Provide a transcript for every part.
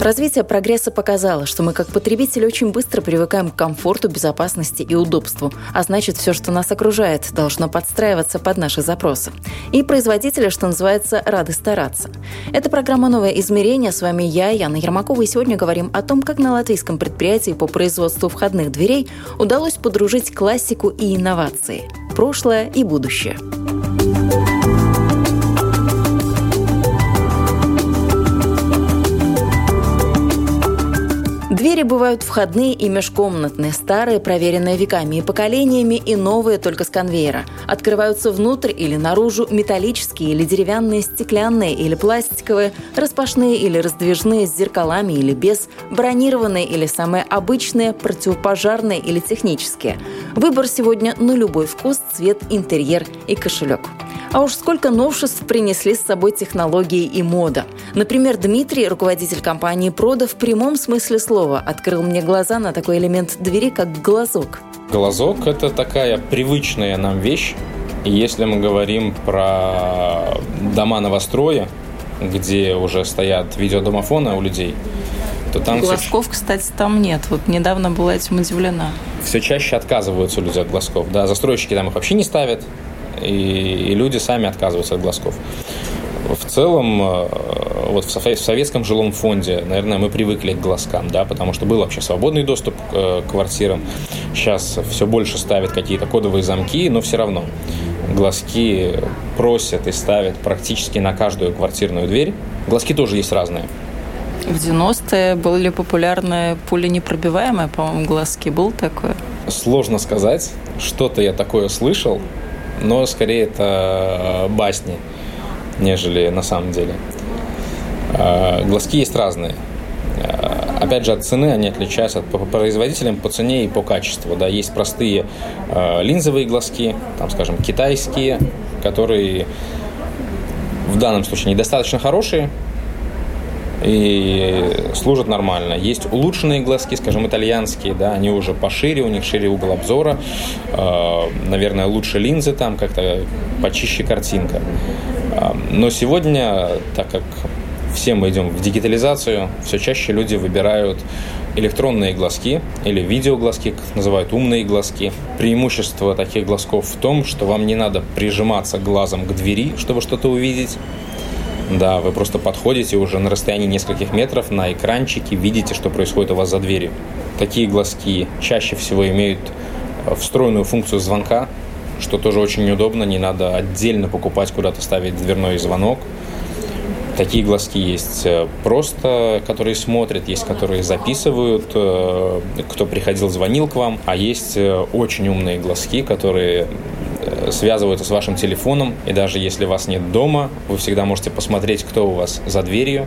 Развитие прогресса показало, что мы как потребители очень быстро привыкаем к комфорту, безопасности и удобству, а значит, все, что нас окружает, должно подстраиваться под наши запросы. И производители, что называется, рады стараться. Это программа «Новое измерение». С вами я, Яна Ермакова, и сегодня говорим о том, как на латвийском предприятии по производству входных дверей удалось подружить классику и инновации, прошлое и будущее. Двери бывают входные и межкомнатные, старые, проверенные веками и поколениями, и новые только с конвейера. Открываются внутрь или наружу металлические или деревянные, стеклянные или пластиковые, распашные или раздвижные с зеркалами или без, бронированные или самые обычные, противопожарные или технические. Выбор сегодня на любой вкус, цвет, интерьер и кошелек. А уж сколько новшеств принесли с собой технологии и мода. Например, Дмитрий, руководитель компании «Прода», в прямом смысле слова открыл мне глаза на такой элемент двери, как глазок. Глазок – это такая привычная нам вещь. И если мы говорим про дома новостроя, где уже стоят видеодомофоны у людей, то там... Глазков, все... кстати, там нет. Вот недавно была этим удивлена. Все чаще отказываются люди от глазков. Да, застройщики там их вообще не ставят и, и люди сами отказываются от глазков. В целом, э, вот в советском жилом фонде, наверное, мы привыкли к глазкам, да, потому что был вообще свободный доступ э, к квартирам. Сейчас все больше ставят какие-то кодовые замки, но все равно глазки просят и ставят практически на каждую квартирную дверь. Глазки тоже есть разные. В 90-е были популярны пуленепробиваемые, по-моему, глазки. Был такое? Сложно сказать. Что-то я такое слышал но скорее это э, басни, нежели на самом деле. Э, глазки есть разные. Э, опять же, от цены они отличаются по производителям по цене и по качеству. Да, есть простые линзовые глазки, там, скажем, китайские, которые в данном случае недостаточно хорошие, и служат нормально. Есть улучшенные глазки, скажем, итальянские, да, они уже пошире, у них шире угол обзора, э, наверное, лучше линзы там, как-то почище картинка. Э, но сегодня, так как все мы идем в дигитализацию, все чаще люди выбирают электронные глазки или видеоглазки, как называют умные глазки. Преимущество таких глазков в том, что вам не надо прижиматься глазом к двери, чтобы что-то увидеть. Да, вы просто подходите уже на расстоянии нескольких метров на экранчике, видите, что происходит у вас за дверью. Такие глазки чаще всего имеют э, встроенную функцию звонка, что тоже очень удобно, не надо отдельно покупать, куда-то ставить дверной звонок. Такие глазки есть э, просто, которые смотрят, есть, которые записывают, э, кто приходил, звонил к вам, а есть очень умные глазки, которые связываются с вашим телефоном, и даже если вас нет дома, вы всегда можете посмотреть, кто у вас за дверью,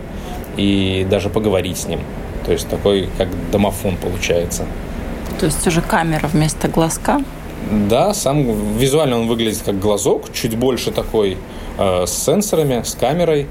и даже поговорить с ним. То есть такой, как домофон получается. То есть уже камера вместо глазка? Да, сам визуально он выглядит как глазок, чуть больше такой э, с сенсорами, с камерой,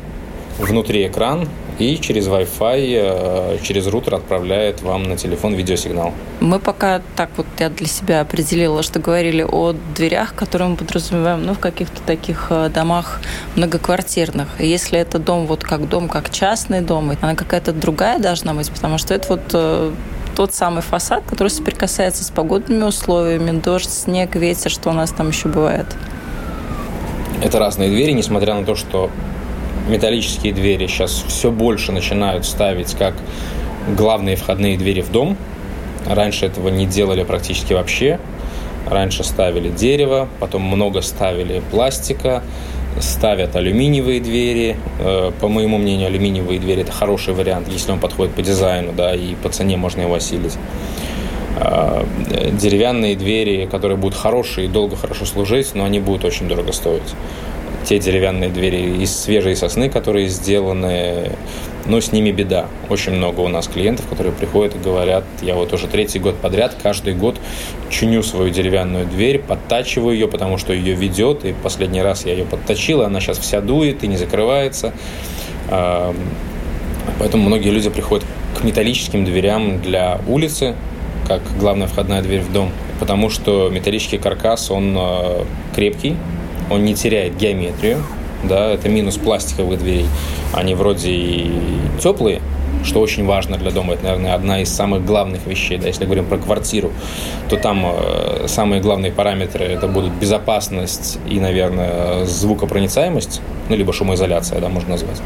внутри экран, и через Wi-Fi, э, через рутер отправляет вам на телефон видеосигнал. Мы пока так вот я для себя определила, что говорили о дверях, которые мы подразумеваем ну, в каких-то таких э, домах многоквартирных. И если это дом вот как дом, как частный дом, она какая-то другая должна быть, потому что это вот э, тот самый фасад, который соприкасается с погодными условиями, дождь, снег, ветер, что у нас там еще бывает. Это разные двери, несмотря на то, что металлические двери сейчас все больше начинают ставить как главные входные двери в дом. Раньше этого не делали практически вообще. Раньше ставили дерево, потом много ставили пластика, ставят алюминиевые двери. Э, по моему мнению, алюминиевые двери – это хороший вариант, если он подходит по дизайну, да, и по цене можно его осилить. Э, деревянные двери, которые будут хорошие и долго хорошо служить, но они будут очень дорого стоить. Те деревянные двери из свежей сосны, которые сделаны, но с ними беда. Очень много у нас клиентов, которые приходят и говорят, я вот уже третий год подряд, каждый год чиню свою деревянную дверь, подтачиваю ее, потому что ее ведет, и последний раз я ее подточил, она сейчас вся дует и не закрывается. Поэтому многие люди приходят к металлическим дверям для улицы, как главная входная дверь в дом, потому что металлический каркас, он э, крепкий, он не теряет геометрию, да, это минус пластиковых дверей. Они вроде и теплые, что очень важно для дома. Это, наверное, одна из самых главных вещей. Да, если говорим про квартиру, то там э, самые главные параметры это будут безопасность и, наверное, звукопроницаемость, ну, либо шумоизоляция, да, можно назвать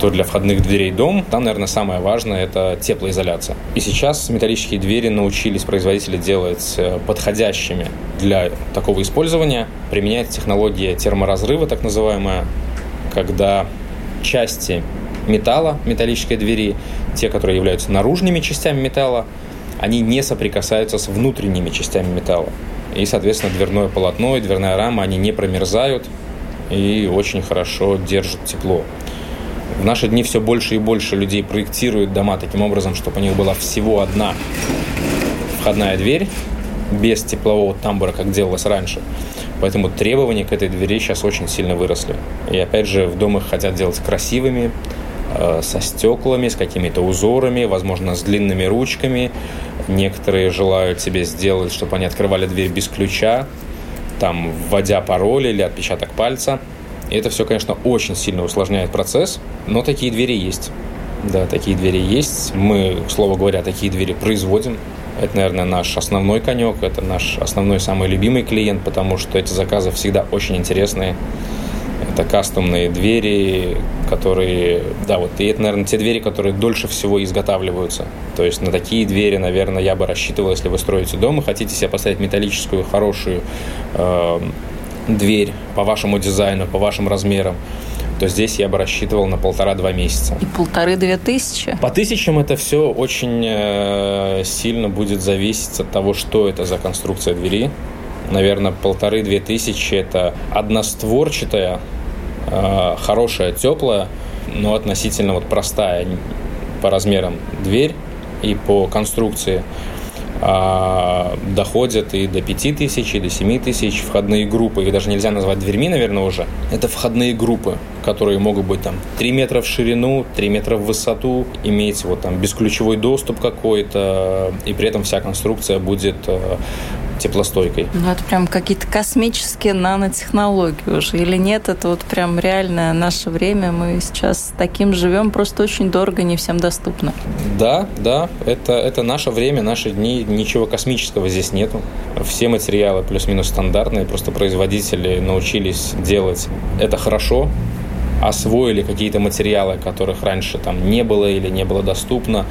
то для входных дверей дом, там, наверное, самое важное – это теплоизоляция. И сейчас металлические двери научились производители делать э, подходящими для такого использования. Применяется технология терморазрыва, так называемая, когда части металла, металлической двери, те, которые являются наружными частями металла, они не соприкасаются с внутренними частями металла. И, соответственно, дверное полотно и дверная рама, они не промерзают и очень хорошо держат тепло. В наши дни все больше и больше людей проектируют дома таким образом, чтобы у них была всего одна входная дверь без теплового тамбура, как делалось раньше. Поэтому требования к этой двери сейчас очень сильно выросли. И опять же, в дом их хотят делать красивыми, э, со стеклами, с какими-то узорами, возможно, с длинными ручками. Некоторые желают себе сделать, чтобы они открывали дверь без ключа, там, вводя пароль или отпечаток пальца – и это все, конечно, очень сильно усложняет процесс, но такие двери есть. Да, такие двери есть. Мы, слово говоря, такие двери производим. Это, наверное, наш основной конек, это наш основной самый любимый клиент, потому что эти заказы всегда очень интересные. Это кастомные двери, которые, да, вот, и это, наверное, те двери, которые дольше всего изготавливаются. То есть на такие двери, наверное, я бы рассчитывал, если вы строите дом и хотите себе поставить металлическую, хорошую, э, дверь по вашему дизайну, по вашим размерам, то здесь я бы рассчитывал на полтора-два месяца. И полторы-две тысячи? По тысячам это все очень э, сильно будет зависеть от того, что это за конструкция двери. Наверное, полторы-две тысячи – это одностворчатая, э, хорошая, теплая, но относительно вот простая по размерам дверь и по конструкции – доходят и до 5 тысяч, и до 7 тысяч входные группы. Их даже нельзя назвать дверьми, наверное, уже. Это входные группы, которые могут быть там 3 метра в ширину, 3 метра в высоту, иметь вот там бесключевой доступ какой-то, и при этом вся конструкция будет э, теплостойкой. Ну, это прям какие-то космические нанотехнологии уже. Или нет, это вот прям реальное наше время. Мы сейчас таким живем, просто очень дорого, не всем доступно. Да, да, это, это наше время, наши дни. Ничего космического здесь нету. Все материалы плюс-минус стандартные, просто производители научились делать это хорошо, освоили какие-то материалы, которых раньше там не было или не было доступно,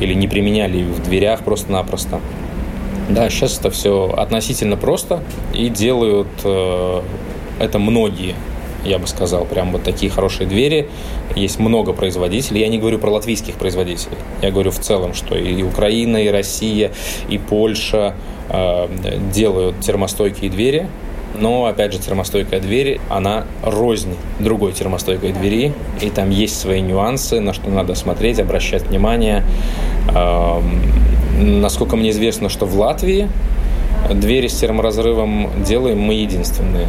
или не применяли в дверях просто-напросто. Да, сейчас это все относительно просто и делают э, это многие я бы сказал, прям вот такие хорошие двери. Есть много производителей. Я не говорю про латвийских производителей. Я говорю в целом, что и Украина, и Россия, и Польша э, делают термостойкие двери. Но, опять же, термостойкая дверь, она рознь другой термостойкой двери. И там есть свои нюансы, на что надо смотреть, обращать внимание. Э, Насколько мне известно, что в Латвии двери с терморазрывом делаем мы единственные.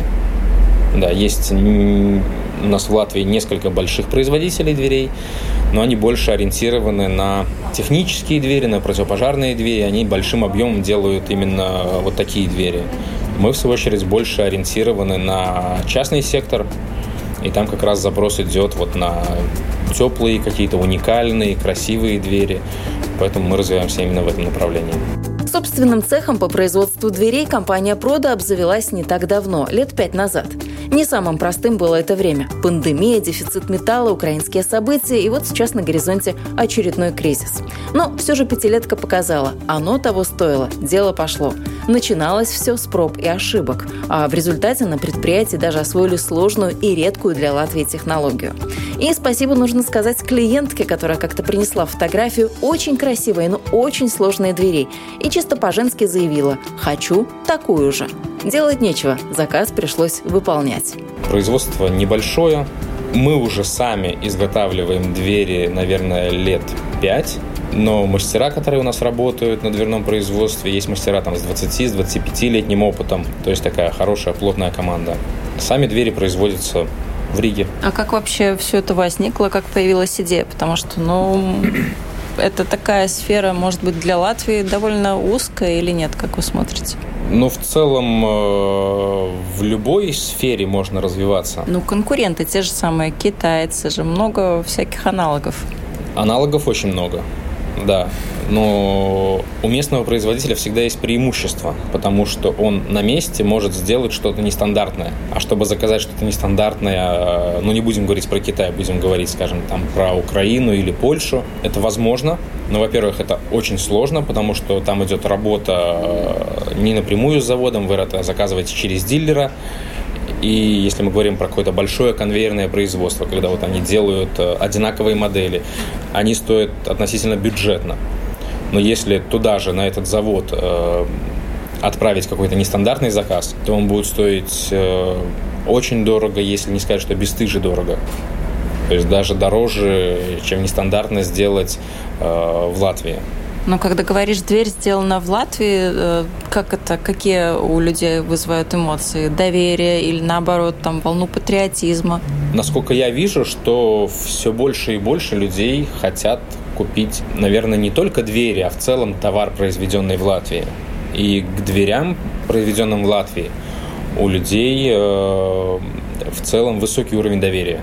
Да, есть у нас в Латвии несколько больших производителей дверей, но они больше ориентированы на технические двери, на противопожарные двери. Они большим объемом делают именно вот такие двери. Мы, в свою очередь, больше ориентированы на частный сектор, и там как раз запрос идет вот на теплые, какие-то уникальные, красивые двери. Поэтому мы развиваемся именно в этом направлении. Собственным цехом по производству дверей компания «Прода» обзавелась не так давно, лет пять назад. Не самым простым было это время. Пандемия, дефицит металла, украинские события и вот сейчас на горизонте очередной кризис. Но все же пятилетка показала, оно того стоило, дело пошло. Начиналось все с проб и ошибок, а в результате на предприятии даже освоили сложную и редкую для Латвии технологию. И спасибо нужно сказать клиентке, которая как-то принесла фотографию очень красивой, но очень сложной двери и чисто по-женски заявила «хочу такую же». Делать нечего, заказ пришлось выполнять. Производство небольшое. Мы уже сами изготавливаем двери, наверное, лет пять. Но мастера, которые у нас работают на дверном производстве, есть мастера там с 20, с 25-летним опытом. То есть такая хорошая, плотная команда. Сами двери производятся в Риге. А как вообще все это возникло, как появилась идея? Потому что, ну, это такая сфера, может быть, для Латвии довольно узкая или нет, как вы смотрите? Ну, в целом, э, в любой сфере можно развиваться. Ну, конкуренты, те же самые китайцы же, много всяких аналогов. Аналогов очень много. Да, но у местного производителя всегда есть преимущество, потому что он на месте может сделать что-то нестандартное. А чтобы заказать что-то нестандартное, ну не будем говорить про Китай, будем говорить, скажем, там про Украину или Польшу, это возможно. Но, во-первых, это очень сложно, потому что там идет работа э, не напрямую с заводом, вы это заказываете через дилера. И если мы говорим про какое-то большое конвейерное производство, когда вот они делают э, одинаковые модели, они стоят относительно бюджетно. Но если туда же, на этот завод, э, отправить какой-то нестандартный заказ, то он будет стоить э, очень дорого, если не сказать, что бесстыже дорого. То есть даже дороже, чем нестандартно сделать в Латвии. Но когда говоришь, дверь сделана в Латвии, э, как это, какие у людей вызывают эмоции? Доверие или наоборот, там, волну патриотизма? Насколько я вижу, что все больше и больше людей хотят купить, наверное, не только двери, а в целом товар, произведенный в Латвии. И к дверям, произведенным в Латвии, у людей э, в целом высокий уровень доверия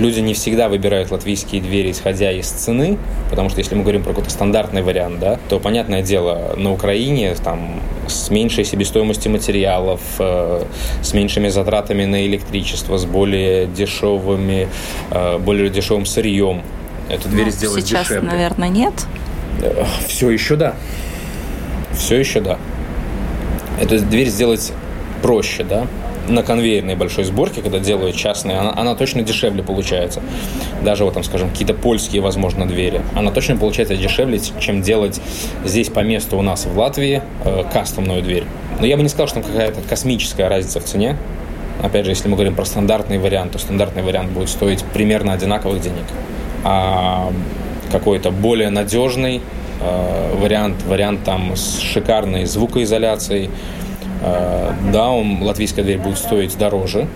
люди не всегда выбирают латвийские двери, исходя из цены, потому что если мы говорим про какой-то стандартный вариант, да, то, понятное дело, на Украине там с меньшей себестоимостью материалов, э, с меньшими затратами на электричество, с более дешевыми, э, более дешевым сырьем. Эту дверь ну, сделать сейчас, дешевле. наверное, нет? Э, Все еще да. Все еще да. Эту дверь сделать проще, да, на конвейерной большой сборке, когда делают частные, она, она точно дешевле получается. Даже вот там, скажем, какие-то польские, возможно, двери. Она точно получается дешевле, чем делать здесь по месту у нас в Латвии э, кастомную дверь. Но я бы не сказал, что там какая-то космическая разница в цене. Опять же, если мы говорим про стандартный вариант, то стандартный вариант будет стоить примерно одинаковых денег. А какой-то более надежный э, вариант, вариант там с шикарной звукоизоляцией, да, он, латвийская дверь будет стоить дороже,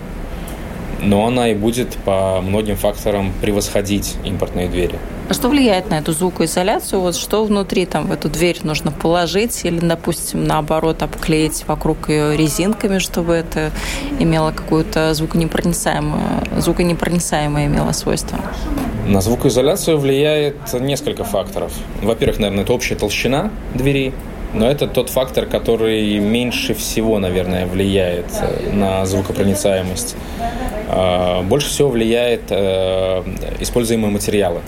но она и будет по многим факторам превосходить импортные двери. А что влияет на эту звукоизоляцию? Вот что внутри там в эту дверь нужно положить или, допустим, наоборот, обклеить вокруг ее резинками, чтобы это имело какое-то звуконепроницаемое, звуконепроницаемое имело свойство? На звукоизоляцию влияет несколько факторов. Во-первых, наверное, это общая толщина двери, но это тот фактор, который меньше всего, наверное, влияет э, на звукопроницаемость. А, больше всего влияет э, используемые материалы.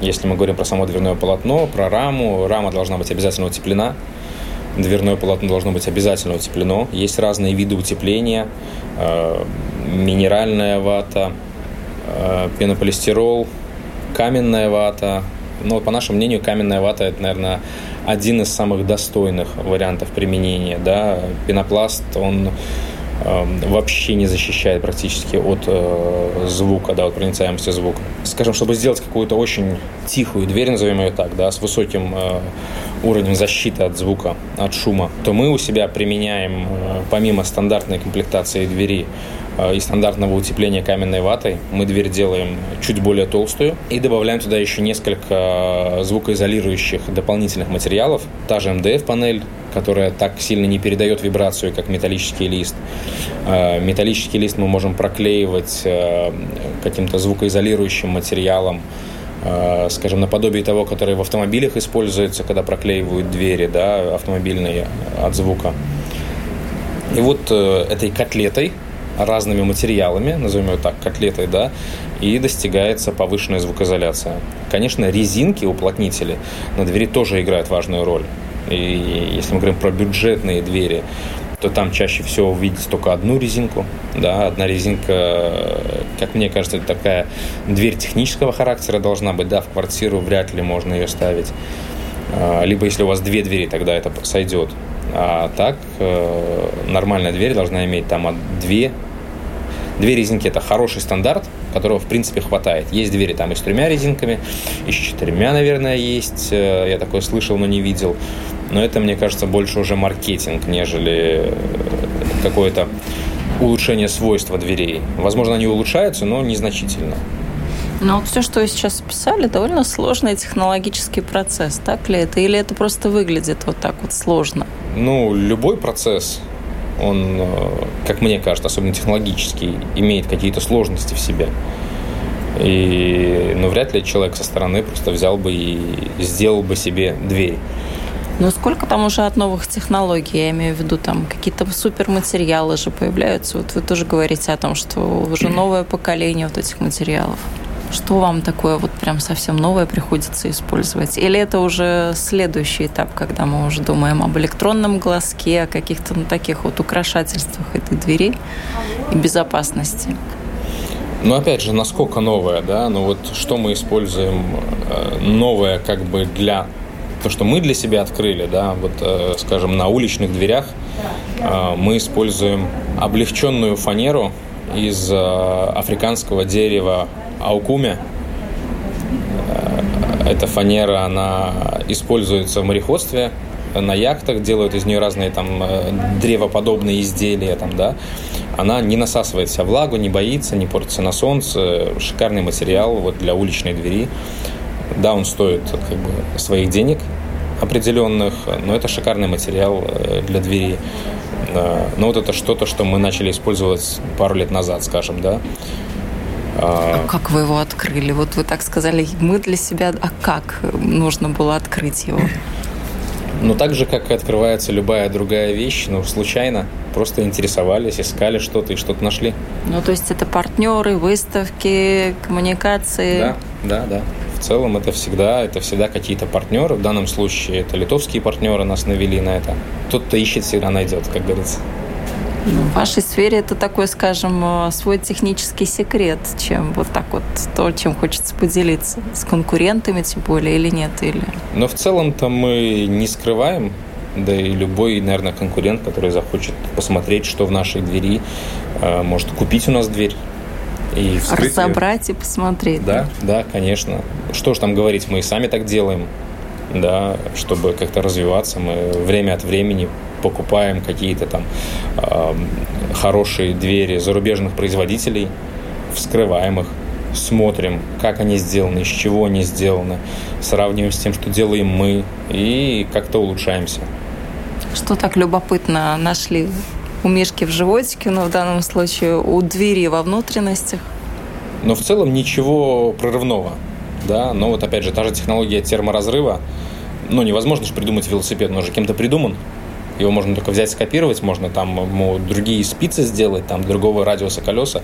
Если мы говорим про само дверное полотно, про раму, рама должна быть обязательно утеплена, дверное полотно должно быть обязательно утеплено. Есть разные виды утепления, э, минеральная вата, пенополистирол, каменная вата. Но по нашему мнению, каменная вата – это, наверное, один из самых достойных вариантов применения. Да? Пенопласт, он э, вообще не защищает практически от э, звука, да, от проницаемости звука. Скажем, чтобы сделать какую-то очень тихую дверь, назовем ее так, да, с высоким э, уровнем защиты от звука, от шума, то мы у себя применяем, э, помимо стандартной комплектации двери, Э, и стандартного утепления каменной ватой. Мы дверь делаем чуть более толстую и добавляем туда еще несколько звукоизолирующих дополнительных материалов. Та же МДФ-панель, которая так сильно не передает вибрацию, как металлический лист. Э, металлический лист мы можем проклеивать э, каким-то звукоизолирующим материалом, скажем, наподобие того, который в автомобилях используется, когда проклеивают двери да, автомобильные от звука. И вот этой котлетой разными материалами, назовем ее так, котлетой, да, и достигается повышенная звукоизоляция. Конечно, резинки, уплотнители на двери тоже играют важную роль. И если мы говорим про бюджетные двери, то там чаще всего увидеть только одну резинку. Да, одна резинка, как мне кажется, это такая дверь технического характера должна быть. Да, в квартиру вряд ли можно ее ставить. А, либо если у вас две двери, тогда это сойдет. А так э, нормальная дверь должна иметь там две Две резинки – это хороший стандарт, которого, в принципе, хватает. Есть двери там и с тремя резинками, и с четырьмя, наверное, есть. Э, я такое слышал, но не видел. Но это, мне кажется, больше уже маркетинг, нежели э, какое-то улучшение свойства дверей. Возможно, они улучшаются, но незначительно. Но вот все, что вы сейчас описали, довольно сложный технологический процесс, так ли это? Или это просто выглядит вот так вот сложно? Ну, любой процесс он, э, как мне кажется, особенно технологический, имеет какие-то сложности в себе. И, ну, вряд ли человек со стороны просто взял бы и сделал бы себе дверь. Ну, сколько там уже от новых технологий, я имею в виду, там какие-то суперматериалы же появляются. Вот вы тоже говорите о том, что уже новое поколение вот этих материалов. Что вам такое вот прям совсем новое приходится использовать? Или это уже следующий этап, когда мы уже думаем об электронном глазке, о каких-то ну, таких вот украшательствах этой двери и безопасности? Ну, опять же, насколько новое, да? Ну, вот что мы используем э, новое как бы для... То, что мы для себя открыли, да, вот, э, скажем, на уличных дверях э, мы используем облегченную фанеру из африканского дерева аукуме. Э, эта фанера, она используется в мореходстве, на яхтах делают из нее разные там э, древоподобные изделия, там, да. Она не насасывает вся влагу, не боится, не портится на солнце. Шикарный материал вот для уличной двери. Да, он стоит как бы своих денег определенных, но это шикарный материал э, для двери. Но вот это что-то, что мы начали использовать пару лет назад, скажем, да. А как вы его открыли? Вот вы так сказали, мы для себя, а как нужно было открыть его? Ну, так же, как и открывается любая другая вещь, ну, случайно. Просто интересовались, искали что-то и что-то нашли. Ну, то есть это партнеры, выставки, коммуникации? Да, да, да. В целом это всегда, это всегда какие-то партнеры. В данном случае это литовские партнеры нас навели на это. Тот, кто ищет, всегда найдет, как говорится. Ну, в вашей сфере это такой, скажем, э, свой технический секрет, чем вот так вот то, чем хочется поделиться с конкурентами, тем более, или нет, или... Но в целом-то мы не скрываем, да и любой, наверное, конкурент, который захочет посмотреть, что в нашей двери, э, может купить у нас дверь. И вскрыть Разобрать ее. и посмотреть. Да, да, конечно. Что ж там говорить, мы и сами так делаем, да, чтобы как-то развиваться. Мы время от времени покупаем какие-то там э, хорошие двери зарубежных производителей, вскрываем их, смотрим, как они сделаны, из чего они сделаны, сравниваем с тем, что делаем мы, и как-то улучшаемся. Что так любопытно нашли у Мишки в животике, но в данном случае у двери во внутренностях? Но в целом ничего прорывного. Да? Но вот опять же, та же технология терморазрыва, ну, невозможно же придумать велосипед, он уже кем-то придуман. Его можно только взять, скопировать, можно там ему другие спицы сделать, там другого радиуса колеса.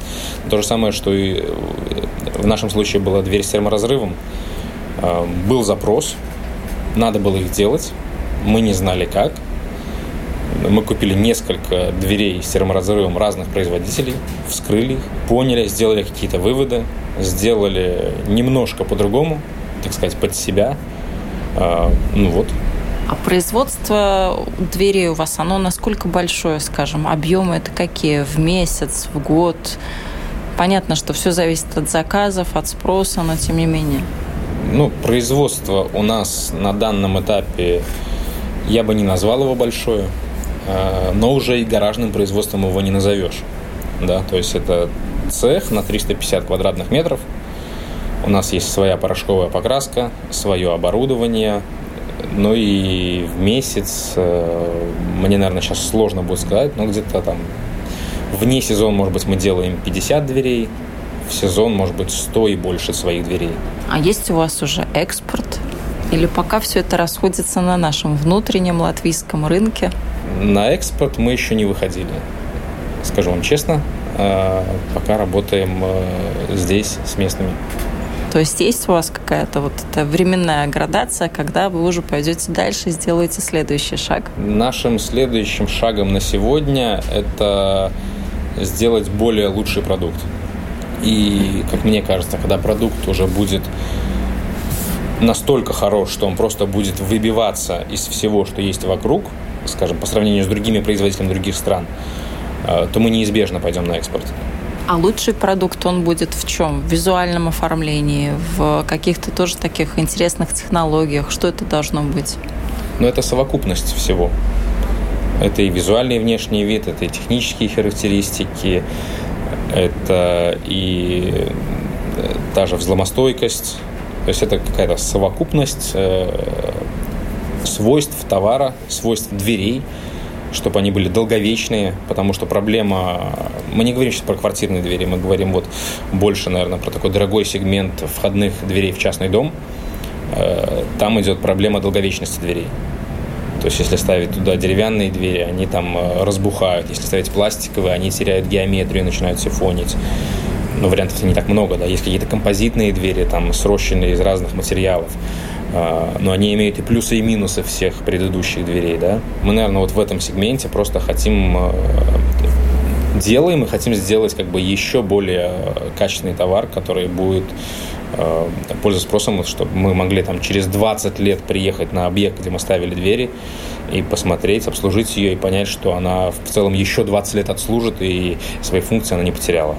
То же самое, что и э, в нашем случае была дверь с терморазрывом. А, был запрос, надо было их делать, мы не знали как. Мы купили несколько дверей с терморазрывом разных производителей, вскрыли их, поняли, сделали какие-то выводы, сделали немножко по-другому, так сказать, под себя. А, ну вот, а производство дверей у вас, оно насколько большое, скажем? Объемы это какие? В месяц, в год? Понятно, что все зависит от заказов, от спроса, но тем не менее. Ну, производство у нас на данном этапе, я бы не назвал его большое, но уже и гаражным производством его не назовешь. Да, то есть это цех на 350 квадратных метров. У нас есть своя порошковая покраска, свое оборудование, ну и в месяц, э, мне, наверное, сейчас сложно будет сказать, но где-то там вне сезон, может быть, мы делаем 50 дверей, в сезон, может быть, 100 и больше своих дверей. А есть у вас уже экспорт? Или пока все это расходится на нашем внутреннем латвийском рынке? На экспорт мы еще не выходили. Скажу вам честно, э, пока работаем э, здесь с местными. То есть есть у вас какая-то вот эта временная градация, когда вы уже пойдете дальше и сделаете следующий шаг? Нашим следующим шагом на сегодня это сделать более лучший продукт. И, как мне кажется, когда продукт уже будет настолько хорош, что он просто будет выбиваться из всего, что есть вокруг, скажем, по сравнению с другими производителями других стран, э, то мы неизбежно пойдем на экспорт. А лучший продукт он будет в чем? В визуальном оформлении, в каких-то тоже таких интересных технологиях? Что это должно быть? Ну, это совокупность всего. Это и визуальный внешний вид, это и технические характеристики, это и э, та же взломостойкость. То есть это какая-то совокупность э, свойств товара, свойств дверей, чтобы они были долговечные, потому что проблема... Мы не говорим сейчас про квартирные двери, мы говорим вот больше, наверное, про такой дорогой сегмент входных дверей в частный дом. Э, там идет проблема долговечности дверей. То есть, если ставить туда деревянные двери, они там э, разбухают. Если ставить пластиковые, они теряют геометрию, начинают сифонить. Но вариантов не так много, да. Есть какие-то композитные двери, там, срощенные из разных материалов. А, но они имеют и плюсы, и минусы всех предыдущих дверей, да. Мы, наверное, вот в этом сегменте просто хотим э, делаем и хотим сделать как бы еще более качественный товар, который будет э, пользоваться спросом, чтобы мы могли там через 20 лет приехать на объект, где мы ставили двери, и посмотреть, обслужить ее и понять, что она в целом еще 20 лет отслужит и свои функции она не потеряла.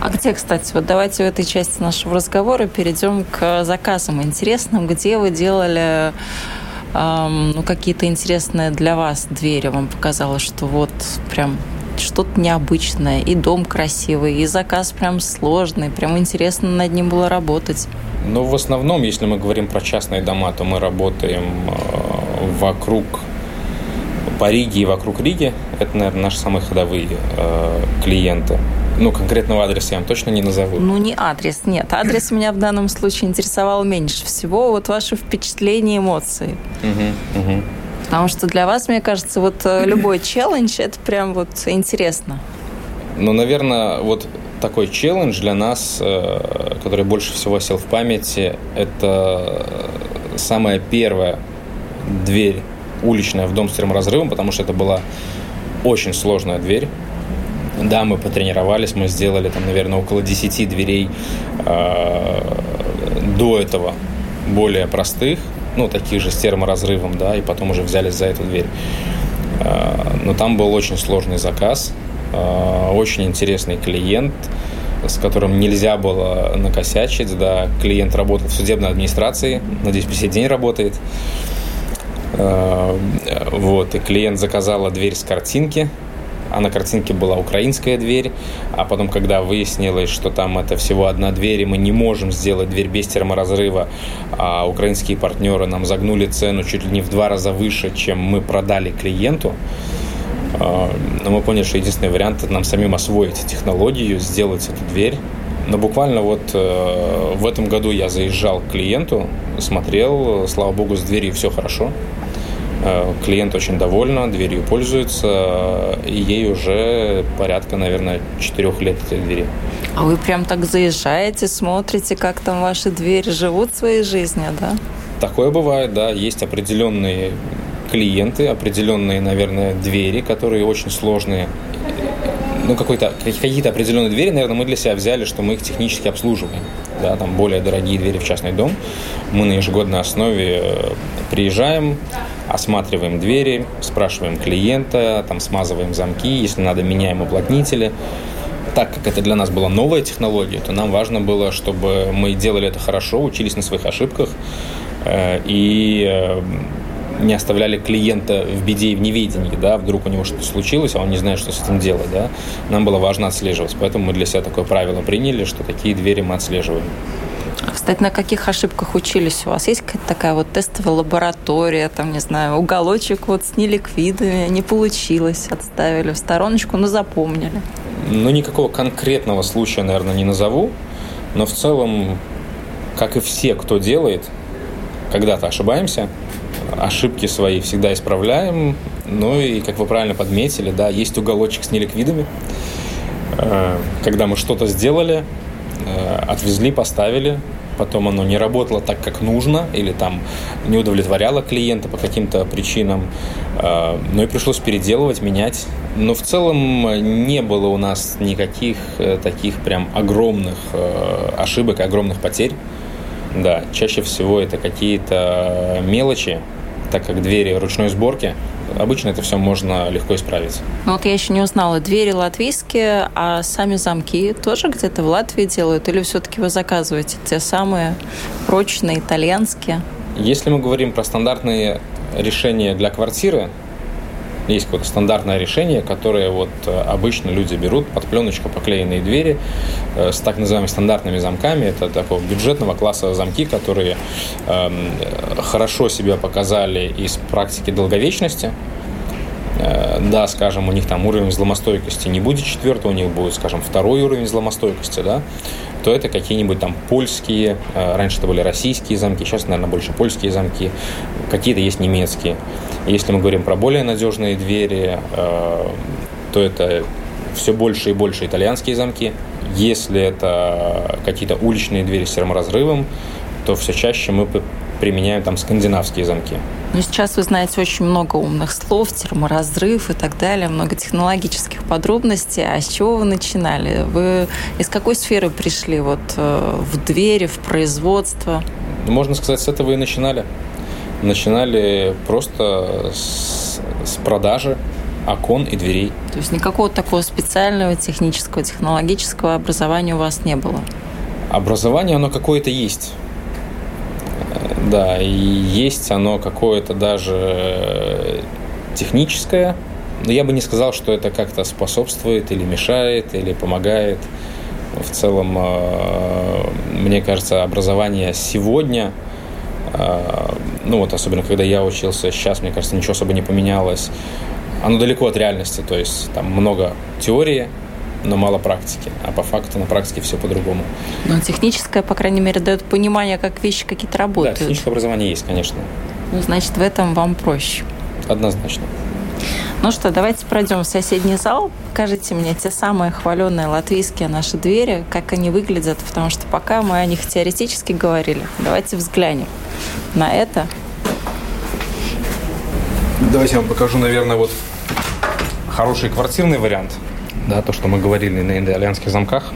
А где, кстати, вот давайте в этой части нашего разговора перейдем к заказам интересным. Где вы делали эм, ну, какие-то интересные для вас двери? Вам показалось, что вот прям что-то необычное, и дом красивый, и заказ прям сложный, прям интересно над ним было работать. Ну, в основном, если мы говорим про частные дома, то мы работаем э, вокруг по Риге и вокруг Риги. Это, наверное, наши самые ходовые э, клиенты. Ну, конкретного адреса я вам точно не назову. Ну, не адрес, нет. Адрес меня в данном случае интересовал меньше всего. Вот ваши впечатления, эмоции. Угу, угу. Потому что для вас, мне кажется, вот э, любой челлендж, это прям вот интересно. Ну, наверное, вот такой челлендж для нас, э, который больше всего сел в памяти, это самая первая дверь уличная в дом с терморазрывом, потому что это была очень сложная дверь. Да, мы потренировались, мы сделали там, наверное, около 10 дверей э, до этого более простых, ну, таких же с терморазрывом, да, и потом уже взялись за эту дверь. А, но там был очень сложный заказ, а, очень интересный клиент, с которым нельзя было накосячить, да, клиент работал в судебной администрации, надеюсь, по сей день работает. Вот, и клиент заказала дверь с картинки, а на картинке была украинская дверь, а потом, когда выяснилось, что там это всего одна дверь, и мы не можем сделать дверь без терморазрыва, а украинские партнеры нам загнули цену чуть ли не в два раза выше, чем мы продали клиенту, а, но мы поняли, что единственный вариант – это нам самим освоить технологию, сделать эту дверь. Но буквально вот э, в этом году я заезжал к клиенту, смотрел, слава богу, с дверью все хорошо. Э, клиент очень довольна, дверью пользуется, и ей уже порядка, наверное, четырех лет этой двери. А вы прям так заезжаете, смотрите, как там ваши двери живут своей жизнью, да? Такое бывает, да. Есть определенные клиенты, определенные, наверное, двери, которые очень сложные. Ну, какой-то, какие-то определенные двери, наверное, мы для себя взяли, что мы их технически обслуживаем. Да, там более дорогие двери в частный дом. Мы на ежегодной основе э, приезжаем, осматриваем двери, спрашиваем клиента, там смазываем замки, если надо, меняем уплотнители. Так как это для нас была новая технология, то нам важно было, чтобы мы делали это хорошо, учились на своих ошибках э, и э, не оставляли клиента в беде и в неведении, да, вдруг у него что-то случилось, а он не знает, что с этим делать, да. Нам было важно отслеживать, поэтому мы для себя такое правило приняли, что такие двери мы отслеживаем. Кстати, на каких ошибках учились у вас? Есть какая-то такая вот тестовая лаборатория, там, не знаю, уголочек вот с неликвидами, не получилось, отставили в стороночку, но запомнили? Ну, никакого конкретного случая, наверное, не назову, но в целом, как и все, кто делает, когда-то ошибаемся, ошибки свои всегда исправляем, ну и, как вы правильно подметили, да, есть уголочек с неликвидами, э, когда мы что-то сделали, э, отвезли, поставили, потом оно не работало так, как нужно, или там не удовлетворяло клиента по каким-то причинам, э, ну и пришлось переделывать, менять. Но в целом не было у нас никаких таких прям огромных ошибок, огромных потерь. Да, чаще всего это какие-то мелочи, так как двери ручной сборки, обычно это все можно легко исправить. Ну вот я еще не узнала, двери латвийские, а сами замки тоже где-то в Латвии делают или все-таки вы заказываете те самые прочные итальянские? Если мы говорим про стандартные решения для квартиры, есть какое-то стандартное решение, которое вот э, обычно люди берут под пленочку поклеенные двери э, с так называемыми стандартными замками. Это такого бюджетного класса замки, которые э, хорошо себя показали из практики долговечности. Э, да, скажем, у них там уровень взломостойкости не будет четвертого, у них будет, скажем, второй уровень взломостойкости, да, то это какие-нибудь там польские, э, раньше это были российские замки, сейчас, наверное, больше польские замки, какие-то есть немецкие. Если мы говорим про более надежные двери, э, то это все больше и больше итальянские замки. Если это какие-то уличные двери с терморазрывом, то все чаще мы применяем там скандинавские замки. Ну, сейчас вы знаете очень много умных слов, терморазрыв и так далее, много технологических подробностей. А с чего вы начинали? Вы из какой сферы пришли? Вот э, в двери, в производство? Можно сказать, с этого и начинали. Начинали просто с, с продажи окон и дверей. То есть никакого такого специального технического, технологического образования у вас не было? Образование, оно какое-то есть. Да, и есть оно какое-то даже техническое, но я бы не сказал, что это как-то способствует или мешает, или помогает. В целом, э, мне кажется, образование сегодня, э, ну вот особенно когда я учился, сейчас, мне кажется, ничего особо не поменялось. Оно далеко от реальности, то есть там много теории, но мало практики. А по факту на практике все по-другому. Но техническое, по крайней мере, дает понимание, как вещи какие-то работают. Да, техническое образование есть, конечно. Ну, значит, в этом вам проще. Однозначно. Ну что, давайте пройдем в соседний зал. Покажите мне те самые хваленные латвийские наши двери, как они выглядят, потому что пока мы о них теоретически говорили. Давайте взглянем на это. Давайте я вам покажу, наверное, вот хороший квартирный вариант – да, то, что мы говорили на итальянских замках.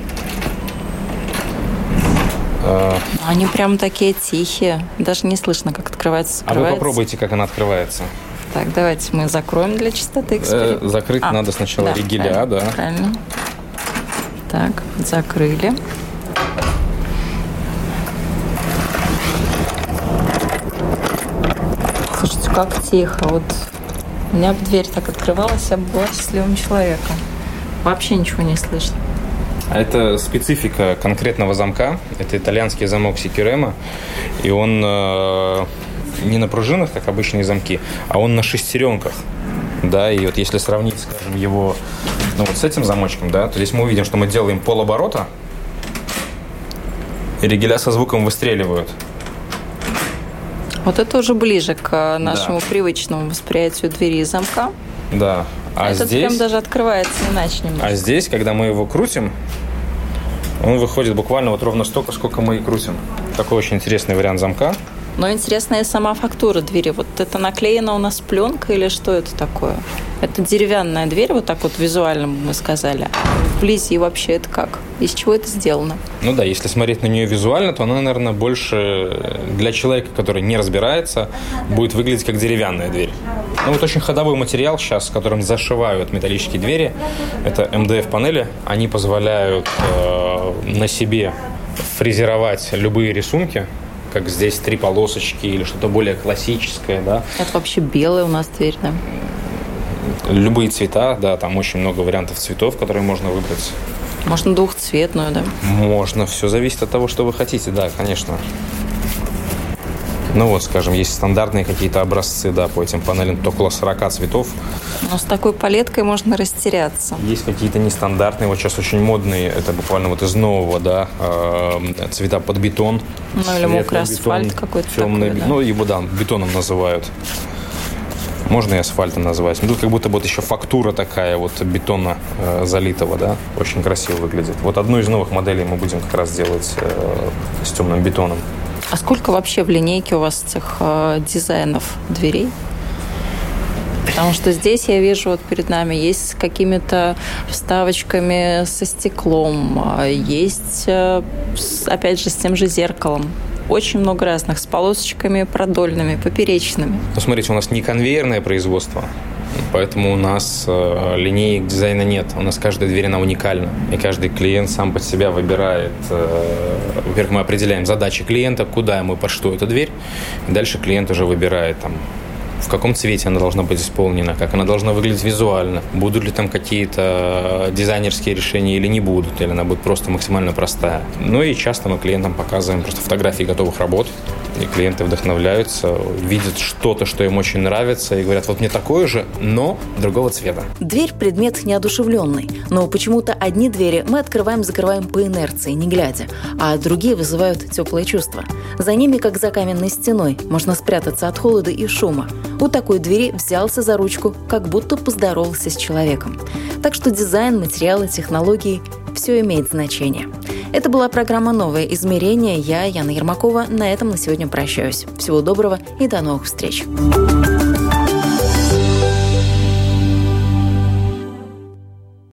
А, они прям такие тихие, даже не слышно, как открывается, закрывается. А вы попробуйте, как она открывается. Так, давайте мы закроем для чистоты эксперимента. Э, закрыть а, надо сначала да, ригеля, правильно, да. Правильно. Так, закрыли. Слушайте, как тихо. Вот у меня дверь так открывалась, я была счастливым человеком. Вообще ничего не слышно. А это специфика конкретного замка. Это итальянский замок Секирема. И он э, не на пружинах, как обычные замки, а он на шестеренках. Да, и вот если сравнить, скажем, его ну, вот с этим замочком, да, то здесь мы увидим, что мы делаем полоборота, и ригеля со звуком выстреливают. Вот это уже ближе к нашему да. привычному восприятию двери и замка. Да. А Этот здесь... прям даже открывается иначе немножко. А здесь, когда мы его крутим, он выходит буквально вот ровно столько, сколько мы и крутим. Такой очень интересный вариант замка. Но интересная сама фактура двери. Вот это наклеена у нас пленка или что это такое? Это деревянная дверь, вот так вот визуально мы сказали. Вблизи вообще это как? Из чего это сделано? Ну да, если смотреть на нее визуально, то она, наверное, больше для человека, который не разбирается, будет выглядеть как деревянная дверь. Ну вот очень ходовой материал сейчас, с которым зашивают металлические двери, это МДФ-панели. Они позволяют э, на себе фрезеровать любые рисунки, как здесь три полосочки или что-то более классическое, да. Это вообще белая у нас дверь, да? Любые цвета, да, там очень много вариантов цветов, которые можно выбрать. Можно двухцветную, да? Можно, все зависит от того, что вы хотите, да, конечно. Ну вот, скажем, есть стандартные какие-то образцы, да, по этим панелям, то около 40 цветов. Но с такой палеткой можно растеряться. Есть какие-то нестандартные, вот сейчас очень модные, это буквально вот из нового, да, э, цвета под бетон. Ну или мокрый асфальт какой-то темный, такой, да? Ну его, да, бетоном называют. Можно и асфальтом назвать. Ну, тут как будто вот еще фактура такая вот бетона э, залитого, да, очень красиво выглядит. Вот одну из новых моделей мы будем как раз делать э, с темным бетоном. А сколько вообще в линейке у вас этих э, дизайнов дверей? Потому что здесь я вижу вот перед нами есть с какими-то вставочками со стеклом, а есть, э, опять же, с тем же зеркалом очень много разных, с полосочками продольными, поперечными. Ну, смотрите, у нас не конвейерное производство, Поэтому у нас э, линеек дизайна нет. У нас каждая дверь, она уникальна. И каждый клиент сам под себя выбирает. Э, во-первых, мы определяем задачи клиента, куда ему под что эта дверь. И дальше клиент уже выбирает там, в каком цвете она должна быть исполнена, как она должна выглядеть визуально, будут ли там какие-то дизайнерские решения или не будут, или она будет просто максимально простая. Ну и часто мы клиентам показываем просто фотографии готовых работ, и клиенты вдохновляются, видят что-то, что им очень нравится, и говорят, вот мне такое же, но другого цвета. Дверь – предмет неодушевленный, но почему-то одни двери мы открываем-закрываем по инерции, не глядя, а другие вызывают теплые чувства. За ними, как за каменной стеной, можно спрятаться от холода и шума. У такой двери взялся за ручку, как будто поздоровался с человеком. Так что дизайн, материалы, технологии – все имеет значение. Это была программа «Новое измерение». Я, Яна Ермакова, на этом на сегодня прощаюсь. Всего доброго и до новых встреч.